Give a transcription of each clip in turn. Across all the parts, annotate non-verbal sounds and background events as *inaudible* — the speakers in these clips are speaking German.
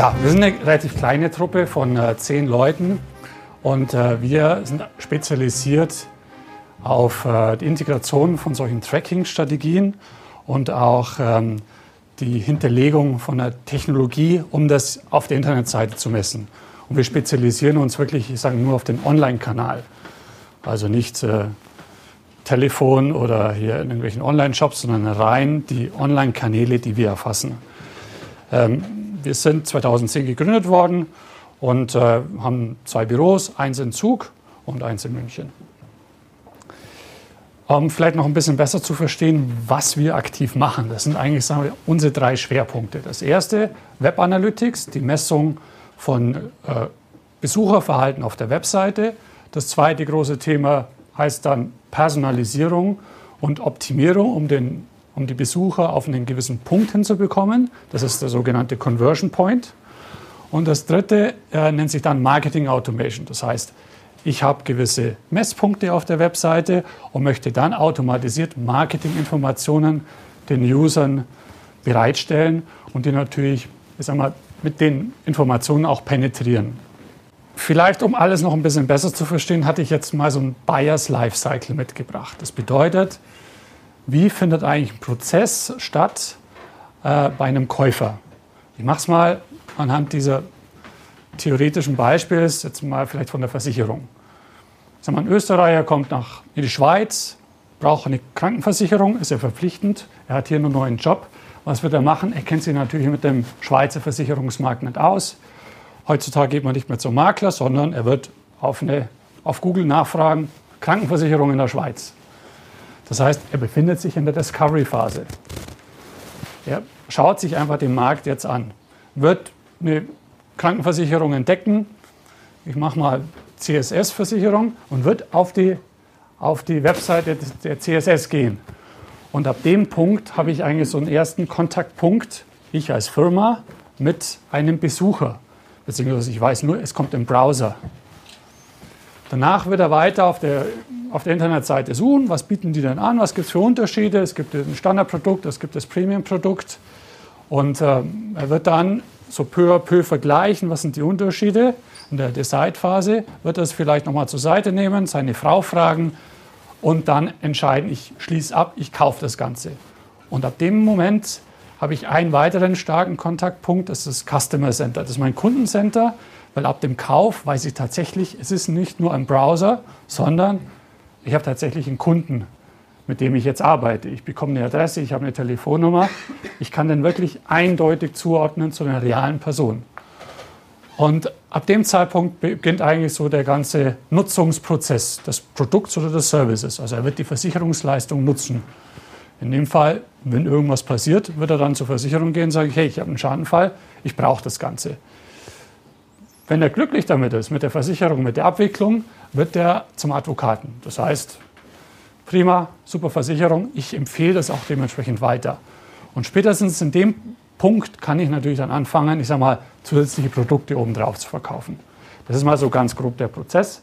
Ja, wir sind eine relativ kleine Truppe von äh, zehn Leuten und äh, wir sind spezialisiert auf äh, die Integration von solchen Tracking-Strategien und auch ähm, die Hinterlegung von der Technologie, um das auf der Internetseite zu messen. Und wir spezialisieren uns wirklich, ich sage nur auf den Online-Kanal. Also nicht äh, Telefon oder hier in irgendwelchen Online-Shops, sondern rein die Online-Kanäle, die wir erfassen. Ähm, wir sind 2010 gegründet worden und äh, haben zwei Büros, eins in Zug und eins in München. Um vielleicht noch ein bisschen besser zu verstehen, was wir aktiv machen. Das sind eigentlich sagen wir, unsere drei Schwerpunkte. Das erste, Web Analytics, die Messung von äh, Besucherverhalten auf der Webseite. Das zweite große Thema heißt dann Personalisierung und Optimierung, um den um die Besucher auf einen gewissen Punkt hinzubekommen. Das ist der sogenannte Conversion Point. Und das dritte äh, nennt sich dann Marketing Automation. Das heißt, ich habe gewisse Messpunkte auf der Webseite und möchte dann automatisiert Marketinginformationen den Usern bereitstellen und die natürlich ich sag mal, mit den Informationen auch penetrieren. Vielleicht, um alles noch ein bisschen besser zu verstehen, hatte ich jetzt mal so ein Buyers Lifecycle mitgebracht. Das bedeutet, wie findet eigentlich ein Prozess statt äh, bei einem Käufer. Ich mache es mal anhand dieser theoretischen Beispiels, jetzt mal vielleicht von der Versicherung. Sag mal, ein Österreicher kommt nach in die Schweiz, braucht eine Krankenversicherung, ist ja verpflichtend, er hat hier einen neuen Job. Was wird er machen? Er kennt sich natürlich mit dem Schweizer Versicherungsmarkt nicht aus. Heutzutage geht man nicht mehr zum Makler, sondern er wird auf, eine, auf Google nachfragen, Krankenversicherung in der Schweiz. Das heißt, er befindet sich in der Discovery-Phase. Er schaut sich einfach den Markt jetzt an. Wird eine Krankenversicherung entdecken, ich mache mal CSS-Versicherung und wird auf die, auf die Webseite der CSS gehen. Und ab dem Punkt habe ich eigentlich so einen ersten Kontaktpunkt, ich als Firma, mit einem Besucher. Beziehungsweise ich weiß nur, es kommt im Browser. Danach wird er weiter auf der, auf der Internetseite suchen, was bieten die denn an, was gibt es für Unterschiede. Es gibt ein Standardprodukt, es gibt das Premium-Produkt. Und äh, er wird dann so peu à peu vergleichen, was sind die Unterschiede. In der Decide-Phase wird er es vielleicht nochmal zur Seite nehmen, seine Frau fragen und dann entscheiden, ich schließe ab, ich kaufe das Ganze. Und ab dem Moment habe ich einen weiteren starken Kontaktpunkt, das ist das Customer Center. Das ist mein Kundencenter. Weil ab dem Kauf weiß ich tatsächlich, es ist nicht nur ein Browser, sondern ich habe tatsächlich einen Kunden, mit dem ich jetzt arbeite. Ich bekomme eine Adresse, ich habe eine Telefonnummer. Ich kann den wirklich eindeutig zuordnen zu einer realen Person. Und ab dem Zeitpunkt beginnt eigentlich so der ganze Nutzungsprozess des Produkts oder des Services. Also er wird die Versicherungsleistung nutzen. In dem Fall, wenn irgendwas passiert, wird er dann zur Versicherung gehen und sagen, hey, ich habe einen Schadenfall, ich brauche das Ganze. Wenn er glücklich damit ist, mit der Versicherung, mit der Abwicklung, wird er zum Advokaten. Das heißt, prima, super Versicherung, ich empfehle das auch dementsprechend weiter. Und spätestens in dem Punkt kann ich natürlich dann anfangen, ich sage mal, zusätzliche Produkte obendrauf zu verkaufen. Das ist mal so ganz grob der Prozess.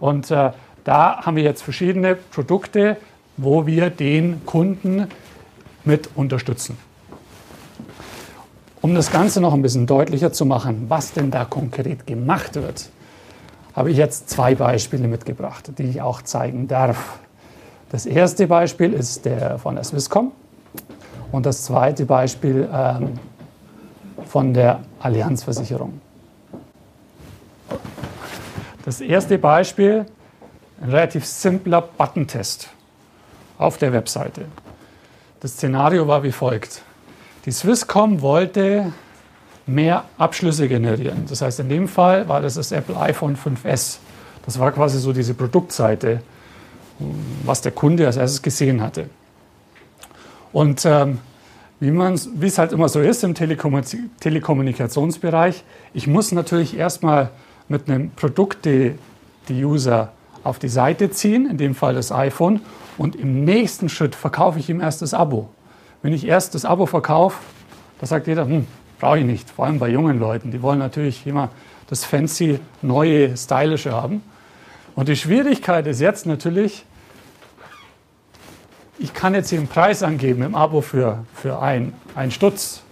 Und äh, da haben wir jetzt verschiedene Produkte, wo wir den Kunden mit unterstützen. Um das Ganze noch ein bisschen deutlicher zu machen, was denn da konkret gemacht wird, habe ich jetzt zwei Beispiele mitgebracht, die ich auch zeigen darf. Das erste Beispiel ist der von der Swisscom und das zweite Beispiel ähm, von der Allianzversicherung. Das erste Beispiel, ein relativ simpler Buttentest auf der Webseite. Das Szenario war wie folgt. Die Swisscom wollte mehr Abschlüsse generieren. Das heißt, in dem Fall war das das Apple iPhone 5S. Das war quasi so diese Produktseite, was der Kunde als erstes gesehen hatte. Und ähm, wie es halt immer so ist im Telekommunikationsbereich, ich muss natürlich erstmal mit einem Produkt die, die User auf die Seite ziehen, in dem Fall das iPhone, und im nächsten Schritt verkaufe ich ihm erst das Abo. Wenn ich erst das Abo verkaufe, da sagt jeder, hm, brauche ich nicht. Vor allem bei jungen Leuten. Die wollen natürlich immer das fancy, neue, stylische haben. Und die Schwierigkeit ist jetzt natürlich, ich kann jetzt hier einen Preis angeben im Abo für, für ein, ein Stutz.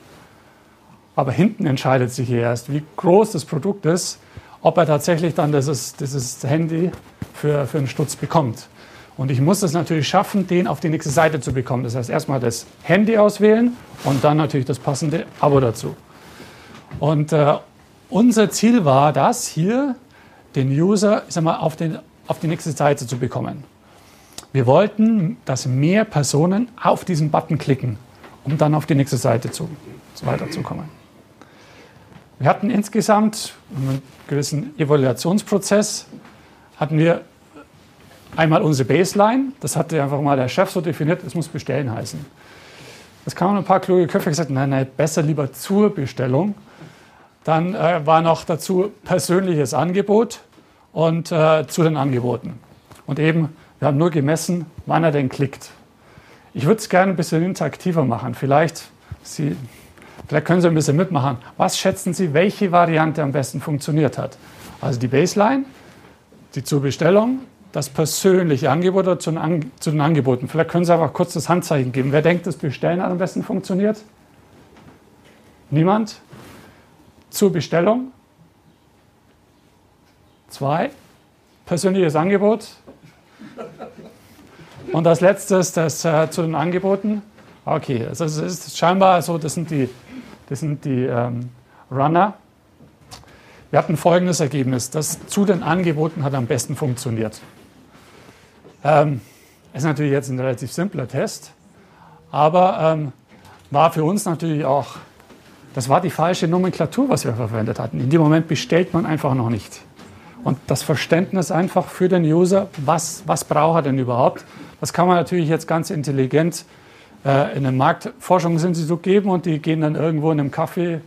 aber hinten entscheidet sich erst, wie groß das Produkt ist, ob er tatsächlich dann dieses, dieses Handy für, für einen Stutz bekommt. Und ich muss es natürlich schaffen, den auf die nächste Seite zu bekommen. Das heißt, erstmal das Handy auswählen und dann natürlich das passende Abo dazu. Und äh, unser Ziel war das, hier den User ich sag mal, auf, den, auf die nächste Seite zu bekommen. Wir wollten, dass mehr Personen auf diesen Button klicken, um dann auf die nächste Seite zu, weiterzukommen. Wir hatten insgesamt einen gewissen Evaluationsprozess, hatten wir einmal unsere Baseline, das hatte einfach mal der Chef so definiert, es muss bestellen heißen. Es kamen ein paar kluge Köpfe gesagt, nein, nein, besser lieber zur Bestellung. Dann äh, war noch dazu persönliches Angebot und äh, zu den Angeboten. Und eben, wir haben nur gemessen, wann er denn klickt. Ich würde es gerne ein bisschen interaktiver machen. Vielleicht, Sie, vielleicht können Sie ein bisschen mitmachen. Was schätzen Sie, welche Variante am besten funktioniert hat? Also die Baseline, die zur Bestellung, das persönliche Angebot oder zu den, An zu den Angeboten. Vielleicht können Sie einfach kurz das Handzeichen geben. Wer denkt, das Bestellen am besten funktioniert? Niemand? Zur Bestellung? Zwei. Persönliches Angebot. Und als letztes das äh, zu den Angeboten. Okay, also es ist scheinbar so, das sind die, das sind die ähm, Runner. Wir hatten folgendes Ergebnis: Das zu den Angeboten hat am besten funktioniert. Ähm, ist natürlich jetzt ein relativ simpler Test, aber ähm, war für uns natürlich auch, das war die falsche Nomenklatur, was wir verwendet hatten. In dem Moment bestellt man einfach noch nicht. Und das Verständnis einfach für den User, was, was braucht er denn überhaupt, das kann man natürlich jetzt ganz intelligent äh, in einem Marktforschungsinstitut geben und die gehen dann irgendwo in einem Kaffee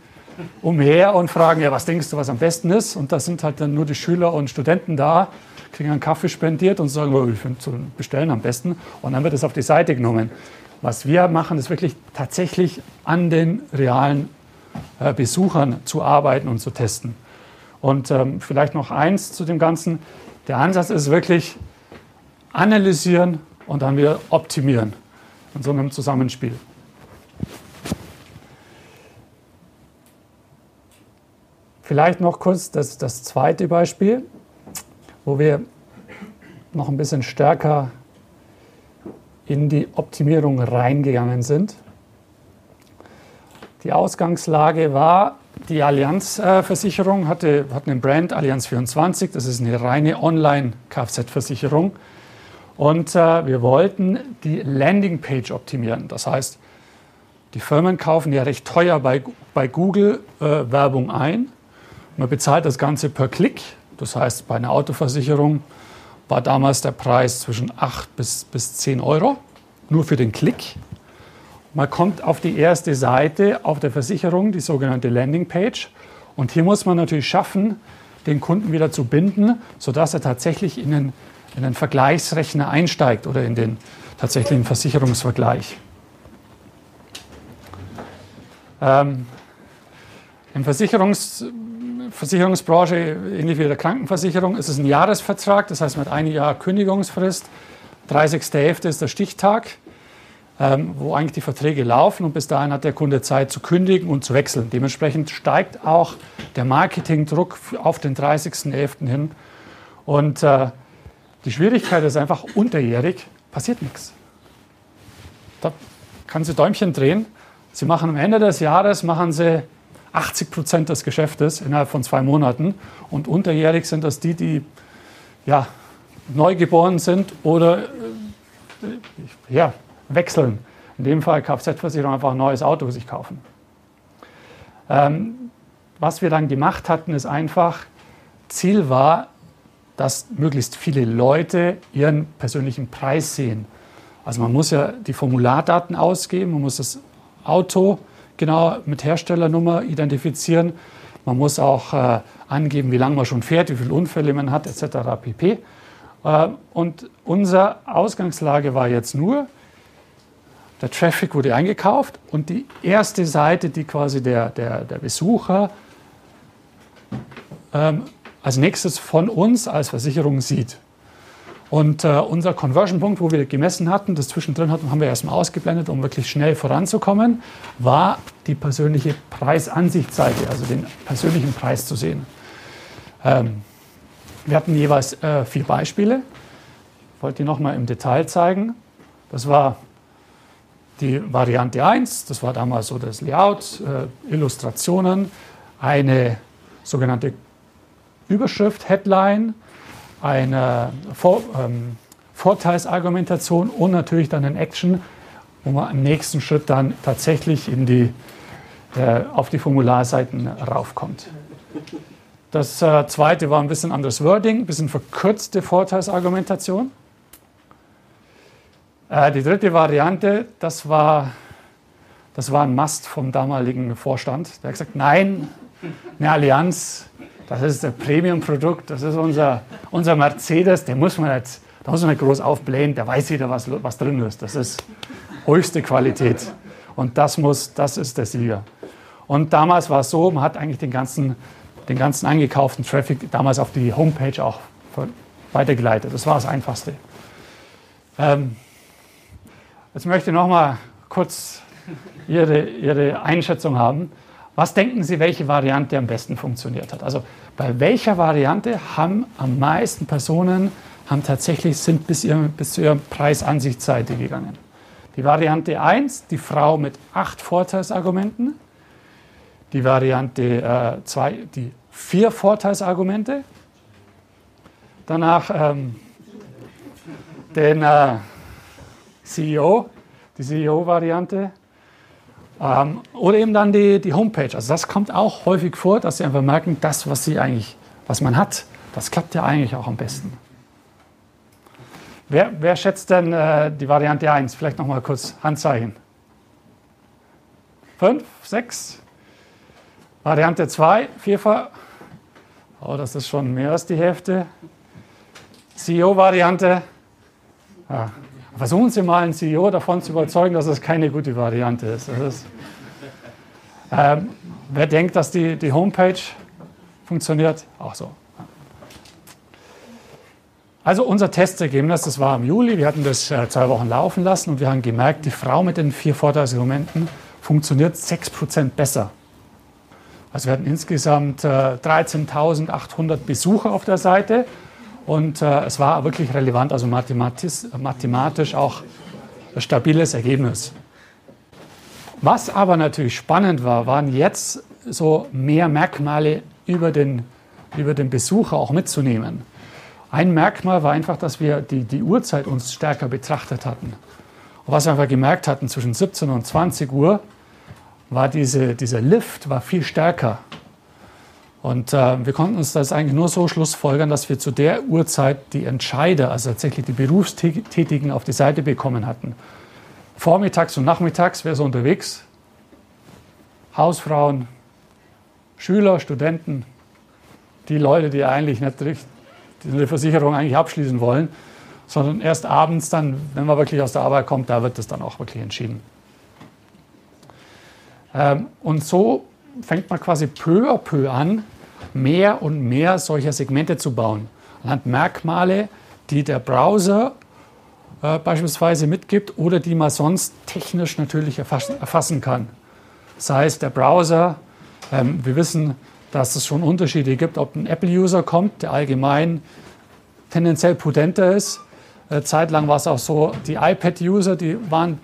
umher und fragen, ja, was denkst du, was am besten ist? Und da sind halt dann nur die Schüler und Studenten da, kriegen einen Kaffee spendiert und sagen, oh, ich finde bestellen am besten. Und dann wird es auf die Seite genommen. Was wir machen, ist wirklich tatsächlich an den realen äh, Besuchern zu arbeiten und zu testen. Und ähm, vielleicht noch eins zu dem Ganzen. Der Ansatz ist wirklich analysieren und dann wieder optimieren in so einem Zusammenspiel. Vielleicht noch kurz das, das zweite Beispiel, wo wir noch ein bisschen stärker in die Optimierung reingegangen sind. Die Ausgangslage war, die Allianz-Versicherung hatte, hat einen Brand Allianz 24, das ist eine reine Online-Kfz-Versicherung. Und äh, wir wollten die Landingpage optimieren. Das heißt, die Firmen kaufen ja recht teuer bei, bei Google äh, Werbung ein. Man bezahlt das Ganze per Klick. Das heißt, bei einer Autoversicherung war damals der Preis zwischen 8 bis, bis 10 Euro, nur für den Klick. Man kommt auf die erste Seite auf der Versicherung, die sogenannte Landingpage. Und hier muss man natürlich schaffen, den Kunden wieder zu binden, sodass er tatsächlich in den, in den Vergleichsrechner einsteigt oder in den tatsächlichen Versicherungsvergleich. Ähm, Im Versicherungs, Versicherungsbranche, ähnlich wie der Krankenversicherung, ist es ein Jahresvertrag, das heißt mit einem Jahr Kündigungsfrist. 30.11. ist der Stichtag ähm, wo eigentlich die Verträge laufen und bis dahin hat der Kunde Zeit zu kündigen und zu wechseln. Dementsprechend steigt auch der Marketingdruck auf den 30.11. hin. Und äh, die Schwierigkeit ist einfach, unterjährig passiert nichts. Da kann sie Däumchen drehen. Sie machen am Ende des Jahres machen sie 80 Prozent des Geschäftes innerhalb von zwei Monaten. Und unterjährig sind das die, die ja, neugeboren sind oder äh, ja, wechseln. In dem Fall Kfz-Versicherung einfach ein neues Auto sich kaufen. Ähm, was wir dann gemacht hatten, ist einfach, Ziel war, dass möglichst viele Leute ihren persönlichen Preis sehen. Also man muss ja die Formulardaten ausgeben, man muss das Auto genau mit Herstellernummer identifizieren, man muss auch äh, angeben, wie lange man schon fährt, wie viele Unfälle man hat, etc. pp. Äh, und unsere Ausgangslage war jetzt nur, der Traffic wurde eingekauft und die erste Seite, die quasi der, der, der Besucher ähm, als nächstes von uns als Versicherung sieht. Und äh, unser Conversion-Punkt, wo wir gemessen hatten, das zwischendrin hatten, haben wir erstmal ausgeblendet, um wirklich schnell voranzukommen, war die persönliche Preisansichtsseite, also den persönlichen Preis zu sehen. Ähm, wir hatten jeweils äh, vier Beispiele. Ich wollte die nochmal im Detail zeigen. Das war die Variante 1, das war damals so das Layout, äh, Illustrationen, eine sogenannte Überschrift, Headline, eine Vor ähm, Vorteilsargumentation und natürlich dann ein Action, wo man im nächsten Schritt dann tatsächlich in die, äh, auf die Formularseiten raufkommt. Das äh, zweite war ein bisschen anderes Wording, ein bisschen verkürzte Vorteilsargumentation. Äh, die dritte Variante, das war, das war ein Must vom damaligen Vorstand. Der hat gesagt, nein, eine Allianz, das ist ein Premium-Produkt, das ist unser, unser Mercedes, den muss man jetzt, da muss man nicht groß aufblähen, der weiß jeder, was, was drin ist. Das ist höchste Qualität. Und das muss, das ist der Sieger. Und damals war es so, man hat eigentlich den ganzen, den ganzen eingekauften Traffic damals auf die Homepage auch weitergeleitet. Das war das Einfachste. Ähm, jetzt möchte ich noch mal kurz Ihre, Ihre Einschätzung haben. Was denken Sie, welche Variante am besten funktioniert hat? Also bei welcher Variante haben am meisten Personen haben tatsächlich sind bis, ihr, bis zu ihrer Preisansichtsseite gegangen? Die Variante 1, die Frau mit acht Vorteilsargumenten. Die Variante 2, äh, die vier Vorteilsargumente. Danach ähm, den äh, CEO, die CEO-Variante ähm, oder eben dann die, die Homepage. Also das kommt auch häufig vor, dass Sie einfach merken, das, was Sie eigentlich, was man hat, das klappt ja eigentlich auch am besten. Wer, wer schätzt denn äh, die Variante 1? Vielleicht nochmal kurz Handzeichen. Fünf, sechs. Variante 2, vierfach. Oh, das ist schon mehr als die Hälfte. CEO-Variante. Ah, Versuchen Sie mal einen CEO davon zu überzeugen, dass es keine gute Variante ist. ist ähm, wer denkt, dass die, die Homepage funktioniert? Auch so. Also unser Testergebnis, das war im Juli, wir hatten das äh, zwei Wochen laufen lassen und wir haben gemerkt, die Frau mit den vier Vorteilsargumenten funktioniert 6% besser. Also wir hatten insgesamt äh, 13.800 Besucher auf der Seite und äh, es war wirklich relevant, also mathematisch, mathematisch auch ein stabiles Ergebnis. Was aber natürlich spannend war, waren jetzt so mehr Merkmale über den, über den Besucher auch mitzunehmen. Ein Merkmal war einfach, dass wir die, die Uhrzeit uns stärker betrachtet hatten. Und was wir einfach gemerkt hatten, zwischen 17 und 20 Uhr war diese, dieser Lift war viel stärker. Und äh, wir konnten uns das eigentlich nur so schlussfolgern, dass wir zu der Uhrzeit die Entscheider, also tatsächlich die Berufstätigen, auf die Seite bekommen hatten. Vormittags und nachmittags wäre so unterwegs. Hausfrauen, Schüler, Studenten, die Leute, die eigentlich nicht die Versicherung eigentlich abschließen wollen, sondern erst abends dann, wenn man wirklich aus der Arbeit kommt, da wird das dann auch wirklich entschieden. Ähm, und so fängt man quasi peu à peu an, mehr und mehr solcher Segmente zu bauen. Anhand Merkmale, die der Browser äh, beispielsweise mitgibt oder die man sonst technisch natürlich erfassen, erfassen kann. Sei es der Browser, ähm, wir wissen, dass es schon Unterschiede gibt, ob ein Apple-User kommt, der allgemein tendenziell prudenter ist. Äh, zeitlang war es auch so, die iPad-User, die waren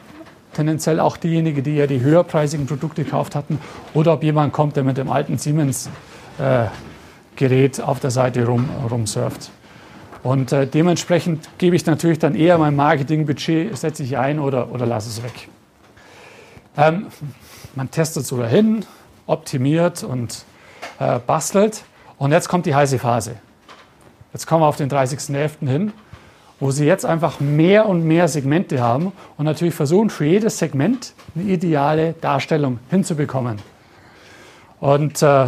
tendenziell auch diejenigen, die ja die höherpreisigen Produkte gekauft hatten, oder ob jemand kommt, der mit dem alten Siemens Gerät auf der Seite rum, rumsurft. Und äh, dementsprechend gebe ich natürlich dann eher mein Marketingbudget, setze ich ein oder, oder lasse es weg. Ähm, man testet so dahin, optimiert und äh, bastelt. Und jetzt kommt die heiße Phase. Jetzt kommen wir auf den 30.11. hin, wo Sie jetzt einfach mehr und mehr Segmente haben und natürlich versuchen, für jedes Segment eine ideale Darstellung hinzubekommen. Und äh,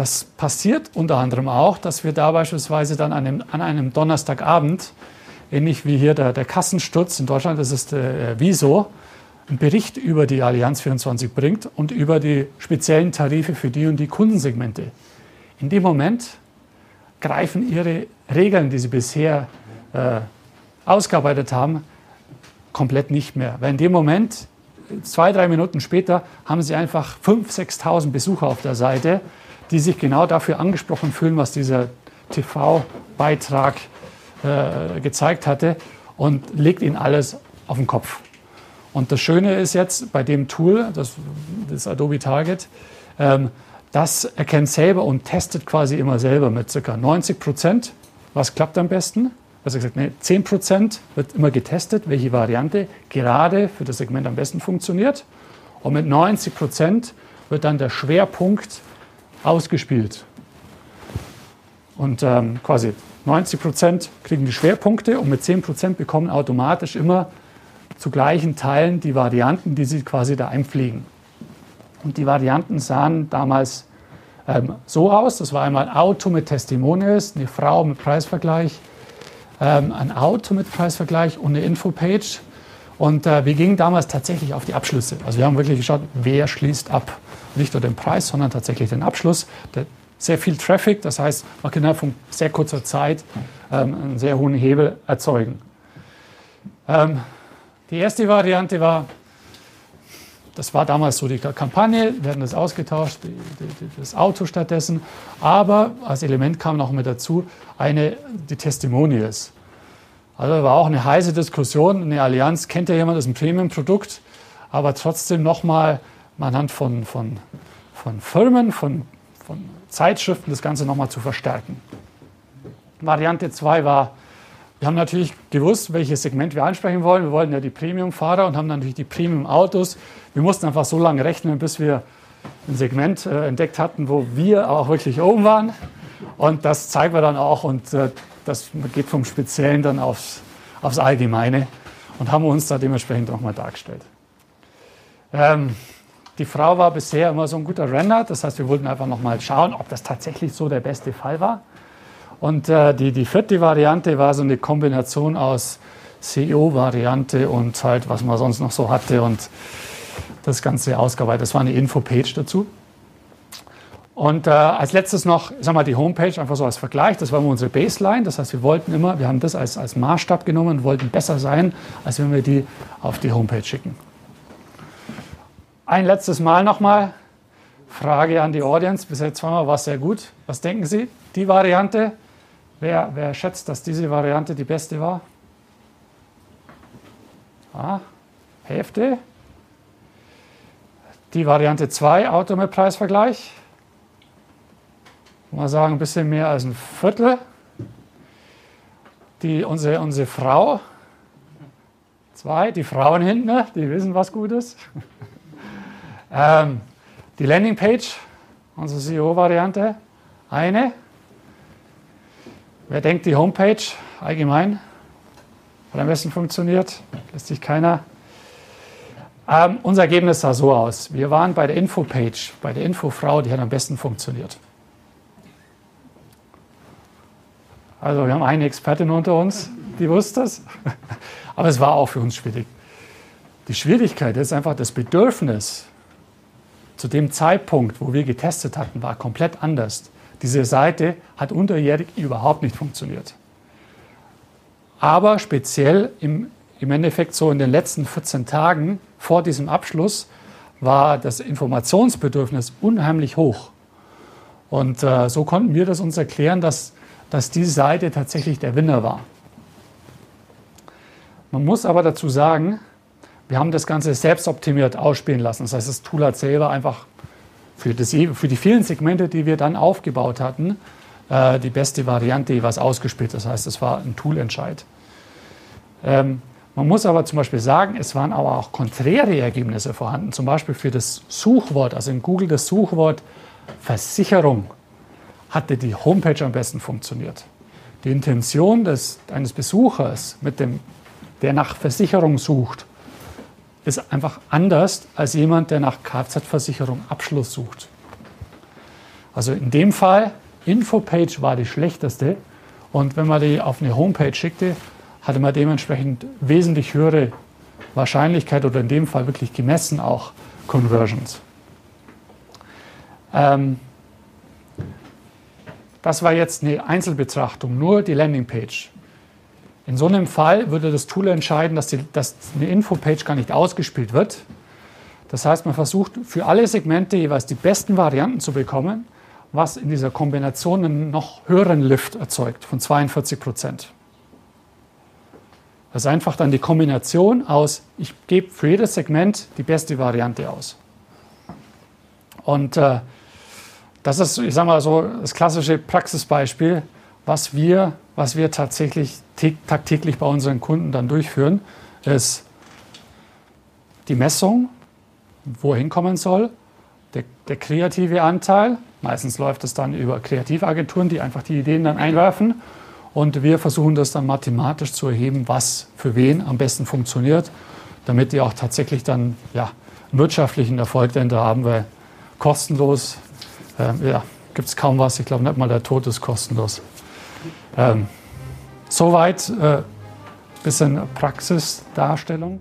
das passiert unter anderem auch, dass wir da beispielsweise dann an einem, an einem Donnerstagabend, ähnlich wie hier der, der Kassensturz in Deutschland, das ist der äh, Wieso, einen Bericht über die Allianz 24 bringt und über die speziellen Tarife für die und die Kundensegmente. In dem Moment greifen ihre Regeln, die sie bisher äh, ausgearbeitet haben, komplett nicht mehr. Weil in dem Moment, zwei, drei Minuten später, haben sie einfach 5.000, 6.000 Besucher auf der Seite, die sich genau dafür angesprochen fühlen, was dieser TV-Beitrag äh, gezeigt hatte und legt ihnen alles auf den Kopf. Und das Schöne ist jetzt bei dem Tool, das, das Adobe Target, ähm, das erkennt selber und testet quasi immer selber mit ca. 90 Prozent, was klappt am besten. Also gesagt, nee, 10 Prozent wird immer getestet, welche Variante gerade für das Segment am besten funktioniert. Und mit 90 Prozent wird dann der Schwerpunkt ausgespielt. Und ähm, quasi 90 Prozent kriegen die Schwerpunkte und mit 10 Prozent bekommen automatisch immer zu gleichen Teilen die Varianten, die sie quasi da einpflegen. Und die Varianten sahen damals ähm, so aus. Das war einmal Auto mit Testimonials, eine Frau mit Preisvergleich, ähm, ein Auto mit Preisvergleich und eine Infopage. Und äh, wir gingen damals tatsächlich auf die Abschlüsse. Also wir haben wirklich geschaut, wer schließt ab. Nicht nur den Preis, sondern tatsächlich den Abschluss. Sehr viel Traffic, das heißt, man kann innerhalb von sehr kurzer Zeit ähm, einen sehr hohen Hebel erzeugen. Ähm, die erste Variante war, das war damals so die Kampagne, wir hatten das ausgetauscht, die, die, das Auto stattdessen, aber als Element kam noch mit dazu eine, die Testimonials. Also war auch eine heiße Diskussion, eine Allianz, kennt ja jemand, ist ein Premium-Produkt, aber trotzdem nochmal anhand von, von, von Firmen, von, von Zeitschriften das Ganze nochmal zu verstärken. Variante 2 war wir haben natürlich gewusst, welches Segment wir ansprechen wollen. Wir wollten ja die Premium-Fahrer und haben natürlich die Premium-Autos. Wir mussten einfach so lange rechnen, bis wir ein Segment äh, entdeckt hatten, wo wir auch wirklich oben waren. Und das zeigen wir dann auch und äh, das geht vom Speziellen dann aufs, aufs Allgemeine und haben uns da dementsprechend nochmal dargestellt. Ähm, die Frau war bisher immer so ein guter Renner, das heißt, wir wollten einfach nochmal schauen, ob das tatsächlich so der beste Fall war. Und äh, die, die vierte Variante war so eine Kombination aus CEO-Variante und halt, was man sonst noch so hatte und das Ganze ausgearbeitet. Das war eine Infopage dazu. Und äh, als letztes noch, sag mal, die Homepage einfach so als Vergleich. Das war unsere Baseline. Das heißt, wir wollten immer, wir haben das als, als Maßstab genommen und wollten besser sein, als wenn wir die auf die Homepage schicken. Ein letztes Mal nochmal. Frage an die Audience. Bis jetzt zweimal war es sehr gut. Was denken Sie? Die Variante Wer, wer schätzt, dass diese Variante die beste war? Ah, Hälfte. Die Variante 2, Auto mit Preisvergleich. Mal sagen, ein bisschen mehr als ein Viertel. Die, unsere, unsere Frau, zwei, die Frauen hinten, ne? die wissen, was gut ist. *laughs* ähm, die Landingpage, unsere CEO-Variante, eine. Wer denkt, die Homepage allgemein hat am besten funktioniert? Lässt sich keiner. Ähm, unser Ergebnis sah so aus. Wir waren bei der Infopage, bei der Infofrau, die hat am besten funktioniert. Also wir haben eine Expertin unter uns, die wusste das. *laughs* Aber es war auch für uns schwierig. Die Schwierigkeit ist einfach das Bedürfnis zu dem Zeitpunkt, wo wir getestet hatten, war komplett anders. Diese Seite hat unterjährig überhaupt nicht funktioniert. Aber speziell im, im Endeffekt so in den letzten 14 Tagen vor diesem Abschluss war das Informationsbedürfnis unheimlich hoch. Und äh, so konnten wir das uns erklären, dass, dass diese Seite tatsächlich der Winner war. Man muss aber dazu sagen, wir haben das Ganze selbst optimiert ausspielen lassen. Das heißt, das Tool hat selber einfach für, das, für die vielen Segmente, die wir dann aufgebaut hatten, äh, die beste Variante jeweils ausgespielt. Das heißt, es war ein Toolentscheid. Ähm, man muss aber zum Beispiel sagen, es waren aber auch konträre Ergebnisse vorhanden. Zum Beispiel für das Suchwort, also in Google das Suchwort Versicherung, hatte die Homepage am besten funktioniert. Die Intention des, eines Besuchers, mit dem, der nach Versicherung sucht, ist einfach anders als jemand, der nach Kfz-Versicherung Abschluss sucht. Also in dem Fall, Infopage war die schlechteste und wenn man die auf eine Homepage schickte, hatte man dementsprechend wesentlich höhere Wahrscheinlichkeit oder in dem Fall wirklich gemessen auch Conversions. Ähm, das war jetzt eine Einzelbetrachtung, nur die Landingpage. In so einem Fall würde das Tool entscheiden, dass, die, dass eine Infopage gar nicht ausgespielt wird. Das heißt, man versucht für alle Segmente jeweils die besten Varianten zu bekommen, was in dieser Kombination einen noch höheren Lift erzeugt von 42 Prozent. Das ist einfach dann die Kombination aus, ich gebe für jedes Segment die beste Variante aus. Und äh, das ist, ich sage mal so, das klassische Praxisbeispiel, was wir, was wir tatsächlich tagtäglich bei unseren Kunden dann durchführen, ist die Messung, wohin kommen soll, der, der kreative Anteil, meistens läuft es dann über Kreativagenturen, die einfach die Ideen dann einwerfen. Und wir versuchen das dann mathematisch zu erheben, was für wen am besten funktioniert, damit die auch tatsächlich dann ja, wirtschaftlichen Erfolg denn da haben, weil kostenlos ähm, ja, gibt es kaum was. Ich glaube nicht mal der Tod ist kostenlos. Ähm, soweit äh, bisschen Praxisdarstellung.